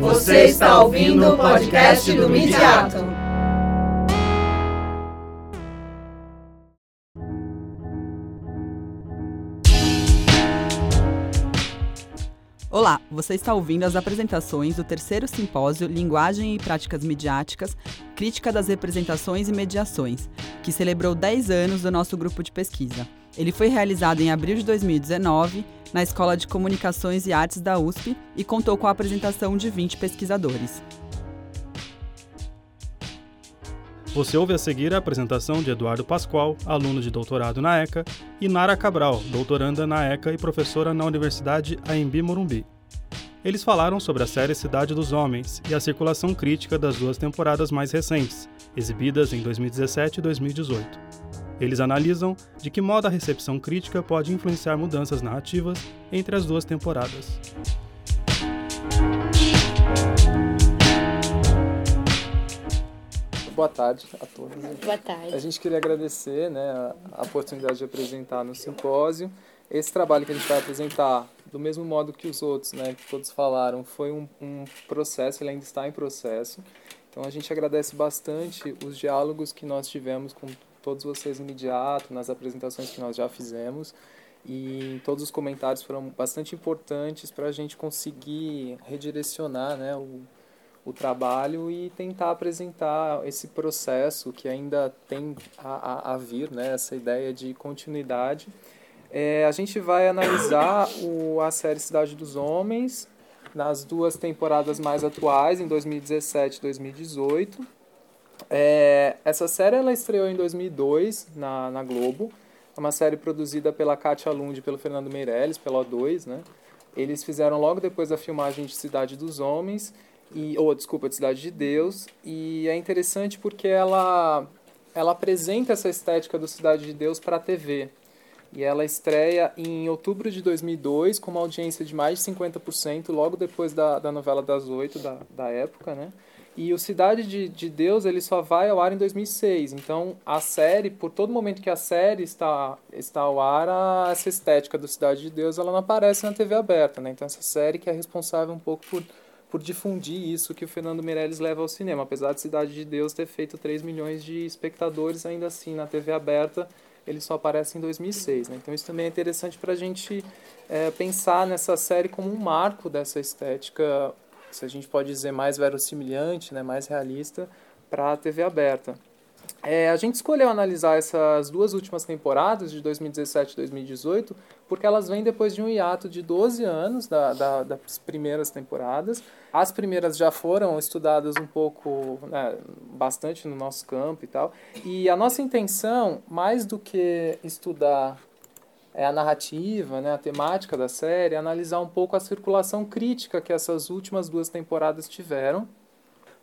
Você está ouvindo o podcast do Midiato. Olá, você está ouvindo as apresentações do terceiro simpósio Linguagem e Práticas Midiáticas, Crítica das Representações e Mediações, que celebrou 10 anos do nosso grupo de pesquisa. Ele foi realizado em abril de 2019 na Escola de Comunicações e Artes da USP e contou com a apresentação de 20 pesquisadores. Você ouve a seguir a apresentação de Eduardo Pascoal, aluno de doutorado na ECA, e Nara Cabral, doutoranda na ECA e professora na Universidade AMB Morumbi. Eles falaram sobre a série Cidade dos Homens e a circulação crítica das duas temporadas mais recentes, exibidas em 2017 e 2018. Eles analisam de que modo a recepção crítica pode influenciar mudanças narrativas entre as duas temporadas. Boa tarde a todos. Boa tarde. A gente queria agradecer né, a, oportunidade de apresentar no simpósio. Esse trabalho que a gente vai apresentar, do mesmo modo que os outros, né, que todos falaram, foi um, um processo, ele ainda está em processo. Então a gente agradece bastante os diálogos que nós tivemos com todos vocês imediato, nas apresentações que nós já fizemos. E todos os comentários foram bastante importantes para a gente conseguir redirecionar né, o, o trabalho e tentar apresentar esse processo que ainda tem a, a, a vir, né, essa ideia de continuidade. É, a gente vai analisar o, a série Cidade dos Homens nas duas temporadas mais atuais, em 2017 e 2018. É, essa série ela estreou em 2002 na, na Globo. É uma série produzida pela Katia Lund e pelo Fernando Meirelles, pela O2, né? Eles fizeram logo depois da filmagem de Cidade dos Homens e ou desculpa, de Cidade de Deus, e é interessante porque ela ela apresenta essa estética do Cidade de Deus para a TV. E ela estreia em outubro de 2002 com uma audiência de mais de 50%, logo depois da, da novela das oito da, da época, né? E o Cidade de, de Deus ele só vai ao ar em 2006. Então a série, por todo momento que a série está, está ao ar, a, essa estética do Cidade de Deus ela não aparece na TV aberta. Né? Então essa série que é responsável um pouco por, por difundir isso que o Fernando Meirelles leva ao cinema. Apesar de Cidade de Deus ter feito 3 milhões de espectadores, ainda assim na TV aberta ele só aparece em 2006. Né? Então isso também é interessante para a gente é, pensar nessa série como um marco dessa estética se a gente pode dizer, mais verossimilhante, né, mais realista para a TV aberta. É, a gente escolheu analisar essas duas últimas temporadas, de 2017 e 2018, porque elas vêm depois de um hiato de 12 anos da, da, das primeiras temporadas. As primeiras já foram estudadas um pouco, né, bastante no nosso campo e tal. E a nossa intenção, mais do que estudar é a narrativa, né, a temática da série, analisar um pouco a circulação crítica que essas últimas duas temporadas tiveram,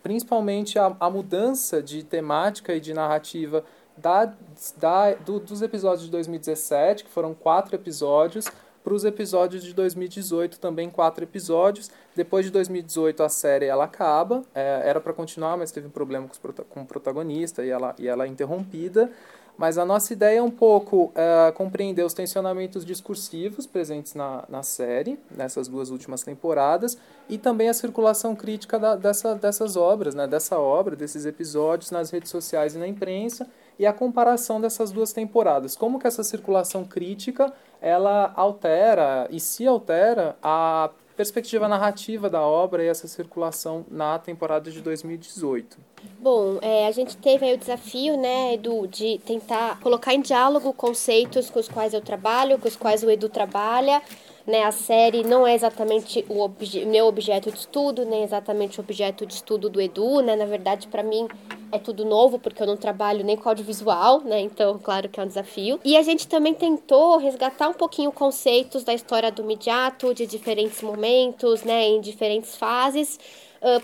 principalmente a, a mudança de temática e de narrativa da, da, do, dos episódios de 2017, que foram quatro episódios, para os episódios de 2018 também quatro episódios. Depois de 2018 a série ela acaba, é, era para continuar, mas teve um problema com, os, com o protagonista e ela, e ela é interrompida. Mas a nossa ideia é um pouco uh, compreender os tensionamentos discursivos presentes na, na série, nessas duas últimas temporadas, e também a circulação crítica da, dessa, dessas obras, né, dessa obra, desses episódios nas redes sociais e na imprensa, e a comparação dessas duas temporadas. Como que essa circulação crítica ela altera e se altera a perspectiva narrativa da obra e essa circulação na temporada de 2018. Bom, é, a gente teve aí o desafio, né, Edu, de tentar colocar em diálogo conceitos com os quais eu trabalho, com os quais o Edu trabalha, né, a série não é exatamente o obje meu objeto de estudo, nem exatamente o objeto de estudo do Edu, né? Na verdade, para mim é tudo novo, porque eu não trabalho nem com audiovisual, né? Então, claro que é um desafio. E a gente também tentou resgatar um pouquinho conceitos da história do Midiato, de diferentes momentos, né, em diferentes fases,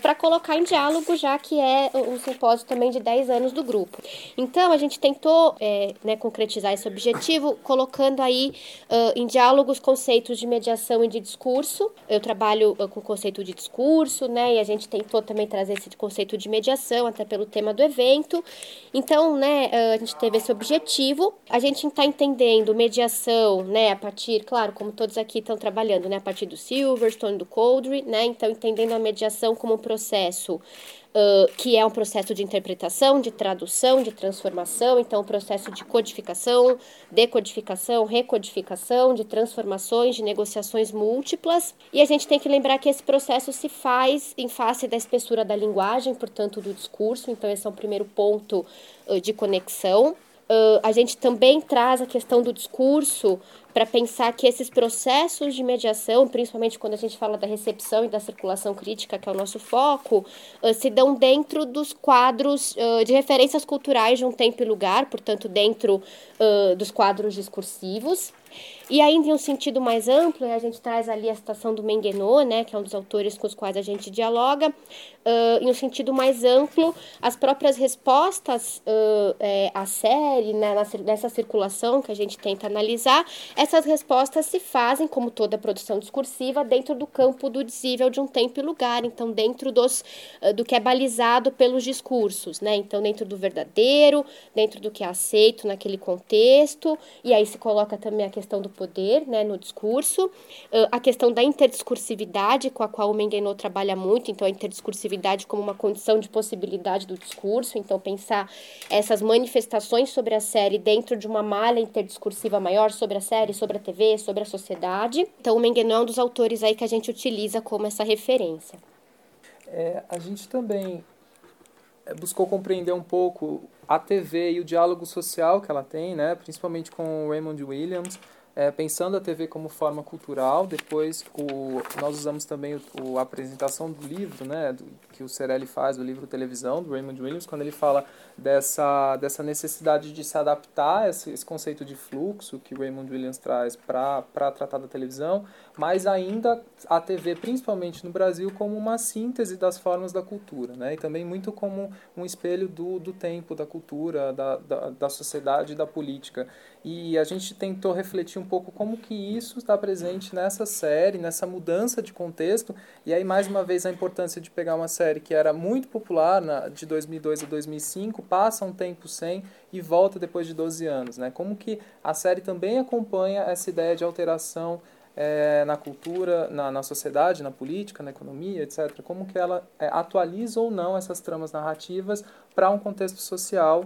para colocar em diálogo, já que é um simpósio também de 10 anos do grupo. Então, a gente tentou é, né, concretizar esse objetivo, colocando aí uh, em diálogo os conceitos de mediação e de discurso. Eu trabalho uh, com o conceito de discurso, né, e a gente tentou também trazer esse conceito de mediação, até pelo tema do evento. Então, né, a gente teve esse objetivo. A gente está entendendo mediação, né, a partir, claro, como todos aqui estão trabalhando, né, a partir do Silverstone, do Coldry, né, então entendendo a mediação como um processo Uh, que é um processo de interpretação, de tradução, de transformação, então um processo de codificação, decodificação, recodificação, de transformações, de negociações múltiplas. E a gente tem que lembrar que esse processo se faz em face da espessura da linguagem, portanto, do discurso, então esse é o primeiro ponto uh, de conexão. Uh, a gente também traz a questão do discurso para pensar que esses processos de mediação, principalmente quando a gente fala da recepção e da circulação crítica, que é o nosso foco, uh, se dão dentro dos quadros uh, de referências culturais de um tempo e lugar, portanto, dentro dos quadros discursivos. E ainda em um sentido mais amplo, a gente traz ali a citação do Menguenot, né, que é um dos autores com os quais a gente dialoga, uh, em um sentido mais amplo, as próprias respostas uh, é, à série, né, nessa circulação que a gente tenta analisar, essas respostas se fazem, como toda produção discursiva, dentro do campo do dizível de um tempo e lugar, então dentro dos, uh, do que é balizado pelos discursos, né, então dentro do verdadeiro, dentro do que é aceito naquele contexto, e aí se coloca também a questão do poder né, no discurso, a questão da interdiscursividade, com a qual o Menguenot trabalha muito, então a interdiscursividade como uma condição de possibilidade do discurso, então pensar essas manifestações sobre a série dentro de uma malha interdiscursiva maior sobre a série, sobre a TV, sobre a sociedade. Então o Menguenot é um dos autores aí que a gente utiliza como essa referência. É, a gente também é, buscou compreender um pouco a TV e o diálogo social que ela tem, né, principalmente com o Raymond Williams, é, pensando a TV como forma cultural, depois o, nós usamos também o, a apresentação do livro, né, do, que o Cerelli faz, o livro Televisão, do Raymond Williams, quando ele fala dessa, dessa necessidade de se adaptar a esse, esse conceito de fluxo que o Raymond Williams traz para tratar da televisão, mas ainda a TV, principalmente no Brasil, como uma síntese das formas da cultura, né, e também muito como um espelho do, do tempo, da cultura, da, da, da sociedade da política. E a gente tentou refletir um pouco como que isso está presente nessa série, nessa mudança de contexto, e aí mais uma vez a importância de pegar uma série que era muito popular na, de 2002 a 2005, passa um tempo sem e volta depois de 12 anos, né? Como que a série também acompanha essa ideia de alteração é, na cultura, na, na sociedade, na política, na economia, etc. Como que ela é, atualiza ou não essas tramas narrativas para um contexto social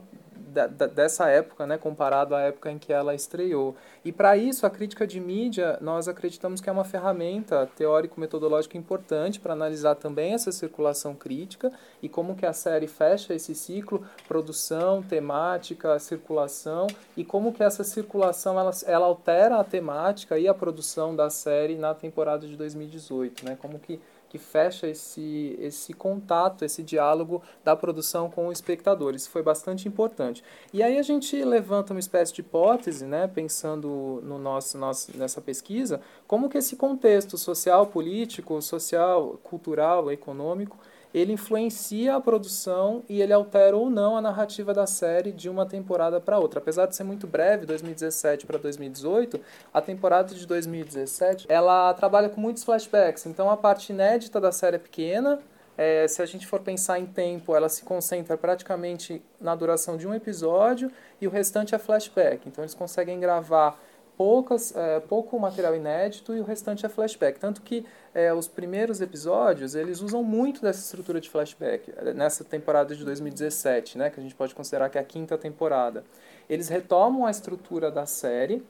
dessa época, né, comparado à época em que ela estreou. E para isso, a crítica de mídia, nós acreditamos que é uma ferramenta teórico-metodológica importante para analisar também essa circulação crítica e como que a série fecha esse ciclo, produção, temática, circulação, e como que essa circulação ela, ela altera a temática e a produção da série na temporada de 2018, né? Como que que fecha esse, esse contato, esse diálogo da produção com o espectador. Isso foi bastante importante. E aí a gente levanta uma espécie de hipótese, né, pensando no nosso, nosso, nessa pesquisa, como que esse contexto social, político, social, cultural, econômico, ele influencia a produção e ele altera ou não a narrativa da série de uma temporada para outra. Apesar de ser muito breve, 2017 para 2018, a temporada de 2017 ela trabalha com muitos flashbacks. Então a parte inédita da série é pequena. É, se a gente for pensar em tempo, ela se concentra praticamente na duração de um episódio e o restante é flashback. Então eles conseguem gravar poucas, é, pouco material inédito e o restante é flashback. Tanto que é, os primeiros episódios, eles usam muito dessa estrutura de flashback, é, nessa temporada de 2017, né, que a gente pode considerar que é a quinta temporada. Eles retomam a estrutura da série,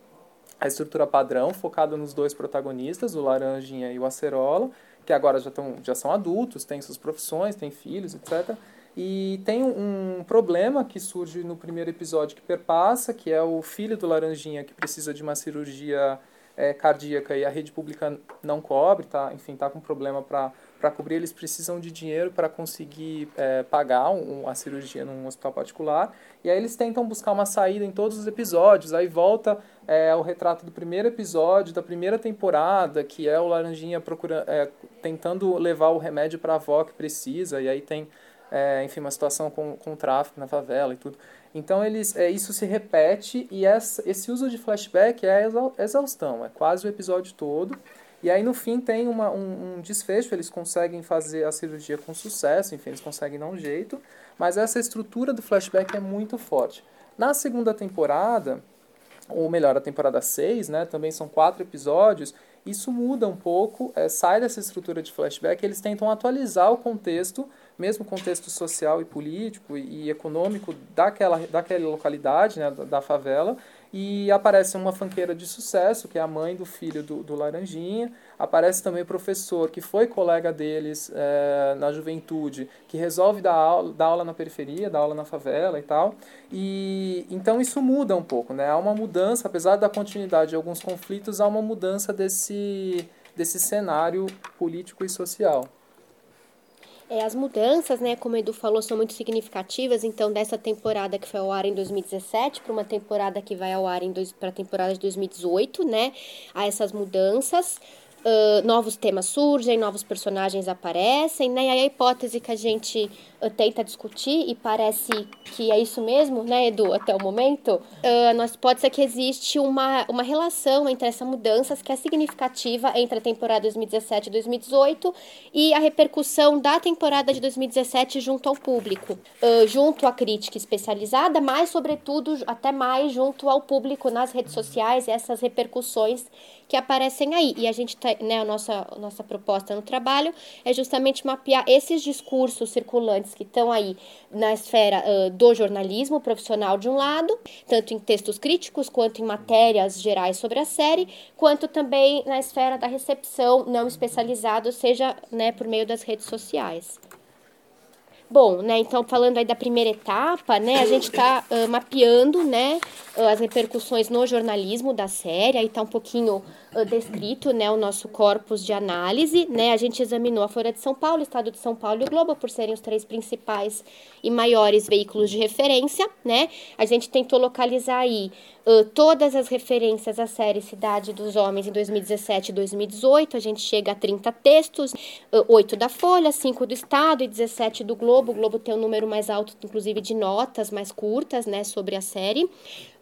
a estrutura padrão, focada nos dois protagonistas, o Laranjinha e o Acerola, que agora já, tão, já são adultos, têm suas profissões, têm filhos, etc., e tem um problema que surge no primeiro episódio que perpassa, que é o filho do Laranjinha que precisa de uma cirurgia é, cardíaca e a rede pública não cobre, tá? enfim, tá com problema para cobrir, eles precisam de dinheiro para conseguir é, pagar um, a cirurgia num hospital particular. E aí eles tentam buscar uma saída em todos os episódios. Aí volta é, o retrato do primeiro episódio da primeira temporada, que é o Laranjinha procura, é, tentando levar o remédio para a avó que precisa. E aí tem, é, enfim, uma situação com, com tráfico na favela e tudo. Então eles, é, isso se repete e essa, esse uso de flashback é exaustão, é quase o episódio todo. E aí no fim tem uma, um, um, desfecho, eles conseguem fazer a cirurgia com sucesso, enfim, eles conseguem dar um jeito, mas essa estrutura do flashback é muito forte. Na segunda temporada, ou melhor, a temporada 6, né, também são quatro episódios, isso muda um pouco, é, sai dessa estrutura de flashback, eles tentam atualizar o contexto mesmo contexto social e político e econômico daquela, daquela localidade, né, da, favela, e aparece uma fanqueira de sucesso, que é a mãe do filho do, do Laranjinha. Aparece também o professor, que foi colega deles é, na juventude, que resolve dar aula, dar aula na periferia, dar aula na favela e tal. E então isso muda um pouco, né? Há uma mudança, apesar da continuidade de alguns conflitos, há uma mudança desse, desse cenário político e social. É, as mudanças, né, como o Edu falou, são muito significativas. Então, dessa temporada que foi ao ar em 2017 para uma temporada que vai ao ar para a temporada de 2018, né, há essas mudanças. Uh, novos temas surgem, novos personagens aparecem, né? E a hipótese que a gente uh, tenta discutir, e parece que é isso mesmo, né, Edu, até o momento, uh, nós pode ser que existe uma, uma relação entre essa mudança que é significativa entre a temporada 2017 e 2018 e a repercussão da temporada de 2017 junto ao público, junto à crítica especializada, mas, sobretudo, até mais junto ao público nas redes sociais, essas repercussões que aparecem aí. E a gente tá, né, a nossa, a nossa proposta no trabalho é justamente mapear esses discursos circulantes que estão aí na esfera uh, do jornalismo profissional de um lado, tanto em textos críticos quanto em matérias gerais sobre a série, quanto também na esfera da recepção não especializada, seja né, por meio das redes sociais. Bom, né, então falando aí da primeira etapa, né, a gente está uh, mapeando, né, as repercussões no jornalismo da série, aí está um pouquinho descrito, né, o nosso corpus de análise, né, a gente examinou a Folha de São Paulo, o Estado de São Paulo e o Globo, por serem os três principais e maiores veículos de referência, né, a gente tentou localizar aí uh, todas as referências à série Cidade dos Homens em 2017 e 2018, a gente chega a 30 textos, uh, 8 da Folha, 5 do Estado e 17 do Globo, o Globo tem um número mais alto, inclusive, de notas mais curtas, né, sobre a série,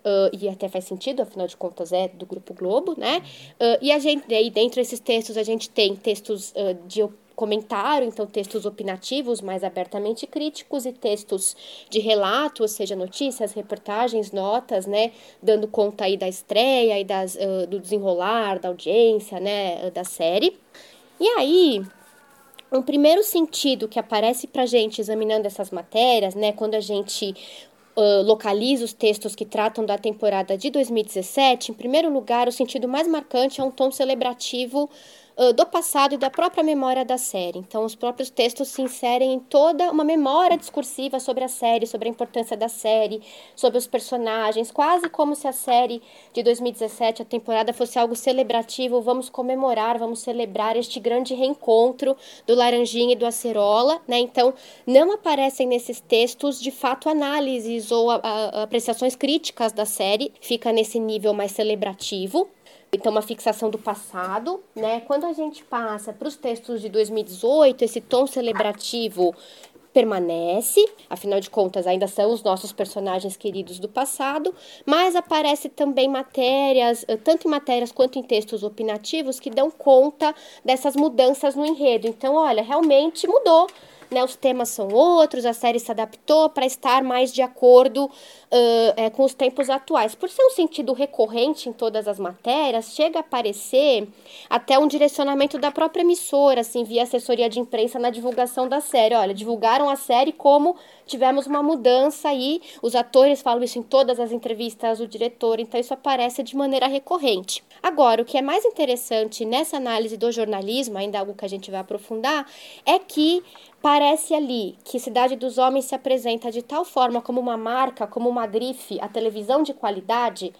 Uh, e até faz sentido, afinal de contas é do Grupo Globo, né? Uh, e a gente, aí dentro desses textos a gente tem textos uh, de comentário, então textos opinativos mais abertamente críticos e textos de relato, ou seja, notícias, reportagens, notas, né, dando conta aí da estreia e das, do desenrolar, da audiência, né, da série. E aí, um primeiro sentido que aparece para gente examinando essas matérias, né, quando a gente uh, localiza os textos que tratam da temporada de 2017, em primeiro lugar, o sentido mais marcante é um tom celebrativo uh, do passado e da própria memória da série. Então, os próprios textos se inserem em toda uma memória discursiva sobre a série, sobre a importância da série, sobre os personagens, quase como se a série de 2017, a temporada, fosse algo celebrativo. Vamos comemorar, vamos celebrar este grande reencontro do Laranjinha e do Acerola, né? Então, não aparecem nesses textos, de fato, análises ou a, a, apreciações críticas da série, fica nesse nível mais celebrativo. Então, uma fixação do passado, né? Quando a gente passa para os textos de 2018, esse tom celebrativo permanece, afinal de contas, ainda são os nossos personagens queridos do passado, mas aparece também matérias, eh, tanto em matérias quanto em textos opinativos, que dão conta dessas mudanças no enredo. Então, olha, realmente mudou né, os temas são outros, a série se adaptou para estar mais de acordo uh, é, com os tempos atuais. Por ser um sentido recorrente em todas as matérias, chega a aparecer até um direcionamento da própria emissora, assim, via assessoria de imprensa na divulgação da série. Olha, divulgaram a série como tivemos uma mudança aí, os atores falam isso em todas as entrevistas, o diretor, então isso aparece de maneira recorrente. Agora, o que é mais interessante nessa análise do jornalismo, ainda algo que a gente vai aprofundar, é que Parece ali que Cidade dos Homens se apresenta de tal forma como uma marca, como uma grife, a televisão de qualidade,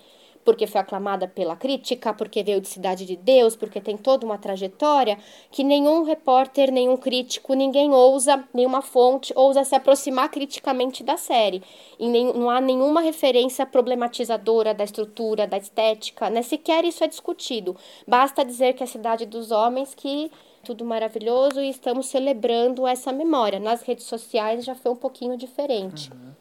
porque foi aclamada pela crítica, porque veio de Cidade de Deus, porque tem toda uma trajetória, que nenhum repórter, nenhum crítico, ninguém ousa, nenhuma fonte ousa se aproximar criticamente da série. E nem, não há nenhuma referência problematizadora da estrutura, da estética, né? sequer isso é discutido. Basta dizer que é a Cidade dos Homens que tudo maravilhoso e estamos celebrando essa memória. Nas redes sociais já foi um pouquinho diferente. Uhum.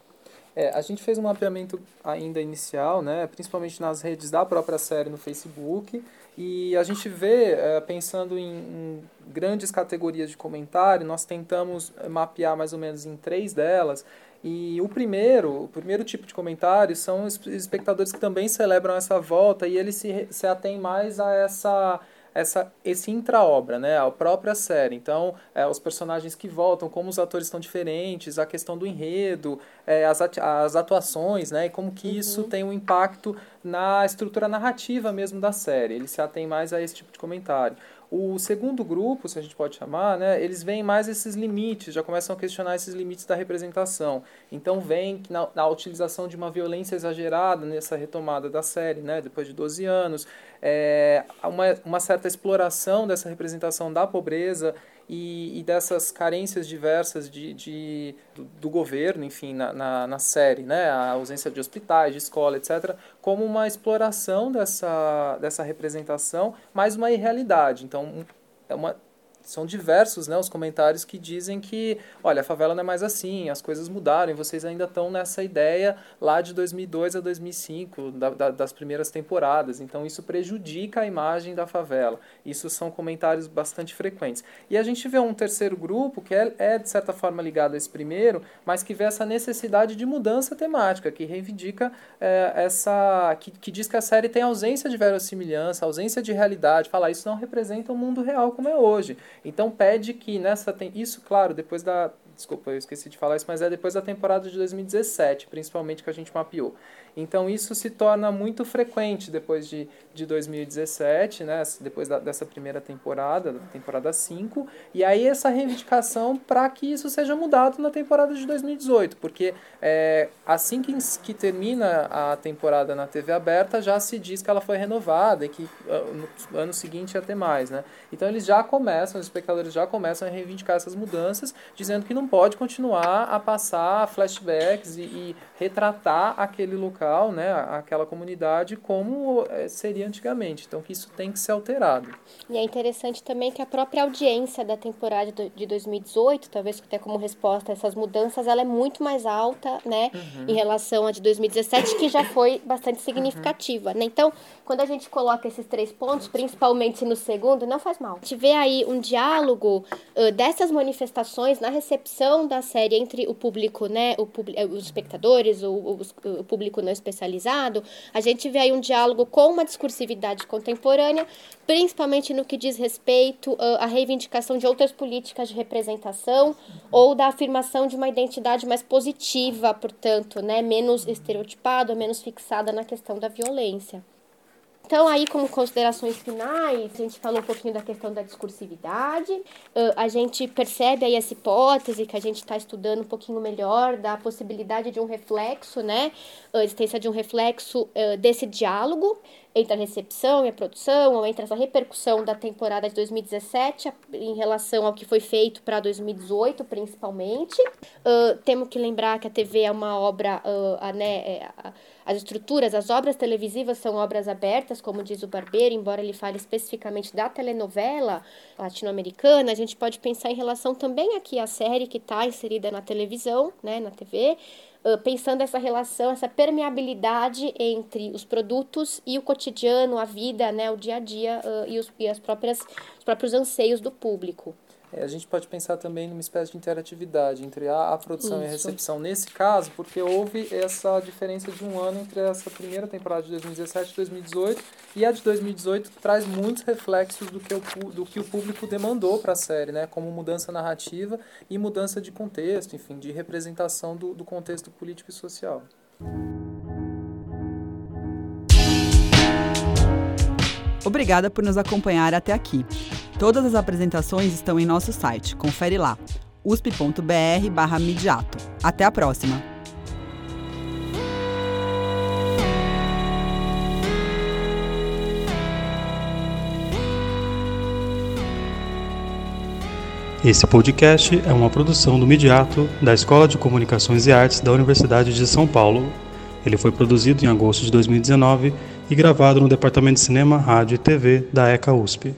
É, a gente fez um mapeamento ainda inicial, né, principalmente nas redes da própria série no Facebook, e a gente vê, é, pensando em, em, grandes categorias de comentário, nós tentamos mapear mais ou menos em três delas. E o primeiro, o primeiro tipo de comentário são espectadores que também celebram essa volta e eles se, se atêm mais a essa essa, esse intra-obra, né, a própria série. Então, é, os personagens que voltam, como os atores estão diferentes, a questão do enredo, é, as, as atuações, né, e como que uhum. isso tem um impacto na estrutura narrativa mesmo da série. Ele se atém mais a esse tipo de comentário. O segundo grupo, se a gente pode chamar, né, eles veem mais esses limites, já começam a questionar esses limites da representação. Então, vem na, na utilização de uma violência exagerada nessa retomada da série, né, depois de 12 anos, é, uma, uma certa exploração dessa representação da pobreza e, e dessas carências diversas de, de do, do, governo, enfim, na, na, na, série, né? a ausência de hospitais, de escola, etc., como uma exploração dessa, dessa representação, mais uma irrealidade. Então, é uma, são diversos né, os comentários que dizem que, olha, a favela não é mais assim, as coisas mudaram vocês ainda estão nessa ideia lá de 2002 a 2005, da, da, das primeiras temporadas. Então, isso prejudica a imagem da favela. Isso são comentários bastante frequentes. E a gente vê um terceiro grupo que é, é de certa forma ligado a esse primeiro, mas que vê essa necessidade de mudança temática, que reivindica é, essa. Que, que diz que a série tem ausência de verossimilhança, ausência de realidade, fala isso não representa o mundo real como é hoje. Então pede que nessa tem isso, claro, depois da desculpa, eu esqueci de falar isso, mas é depois da temporada de 2017, principalmente que a gente mapeou. Então isso se torna muito frequente depois de, de 2017, né, depois da, dessa primeira temporada, da temporada 5, e aí essa reivindicação para que isso seja mudado na temporada de 2018, porque é, assim que, que termina a temporada na TV aberta, já se diz que ela foi renovada e que uh, no ano seguinte ia ter mais. Né? Então eles já começam, os espectadores já começam a reivindicar essas mudanças, dizendo que não pode continuar a passar flashbacks e, e retratar aquele local, né, aquela comunidade como é, seria antigamente. Então que isso tem que ser alterado. E é interessante também que a própria audiência da temporada de 2018, talvez até como resposta a essas mudanças, ela é muito mais alta, né, uhum. em relação à de 2017, que já foi bastante significativa, uhum. né? Então, quando a gente coloca esses três pontos, principalmente no segundo, não faz mal. A gente vê aí um diálogo uh, dessas manifestações na recepção da série entre o público, né, o os espectadores o, o, o público não especializado, a gente vê aí um diálogo com uma discursividade contemporânea, principalmente no que diz respeito à reivindicação de outras políticas de representação ou da afirmação de uma identidade mais positiva, portanto, né, menos estereotipada, menos fixada na questão da violência. Então, aí, como considerações finais, a gente falou um pouquinho da questão da discursividade, a gente percebe aí essa hipótese que a gente está estudando um pouquinho melhor da possibilidade de um reflexo, né, a existência de um reflexo desse diálogo entre a recepção e a produção, ou entre essa repercussão da temporada de 2017 em relação ao que foi feito para 2018, principalmente. Uh, temos que lembrar que a TV é uma obra, a, né, é, as estruturas, as obras televisivas são obras abertas, como diz o Barbeiro, embora ele fale especificamente da telenovela latino-americana, a gente pode pensar em relação também aqui à série que está inserida na televisão, né, na TV, uh, pensando essa relação, essa permeabilidade entre os produtos e o cotidiano, a vida, né, o dia a dia uh, e, os, e as próprias, os próprios anseios do público. É, a gente pode pensar também numa espécie de interatividade entre a, a produção Isso. e a recepção. Nesse caso, porque houve essa diferença de um ano entre essa primeira temporada de 2017 e 2018, e a de 2018 traz muitos reflexos do que o, do que o público demandou para a série, né? como mudança narrativa e mudança de contexto, enfim, de representação do, do contexto político e social. Obrigada por nos acompanhar até aqui. Todas as apresentações estão em nosso site. Confere lá usp.br/midiato. Até a próxima. Esse podcast é uma produção do Midiato, da Escola de Comunicações e Artes da Universidade de São Paulo. Ele foi produzido em agosto de 2019 e gravado no Departamento de Cinema, Rádio e TV da ECA USP.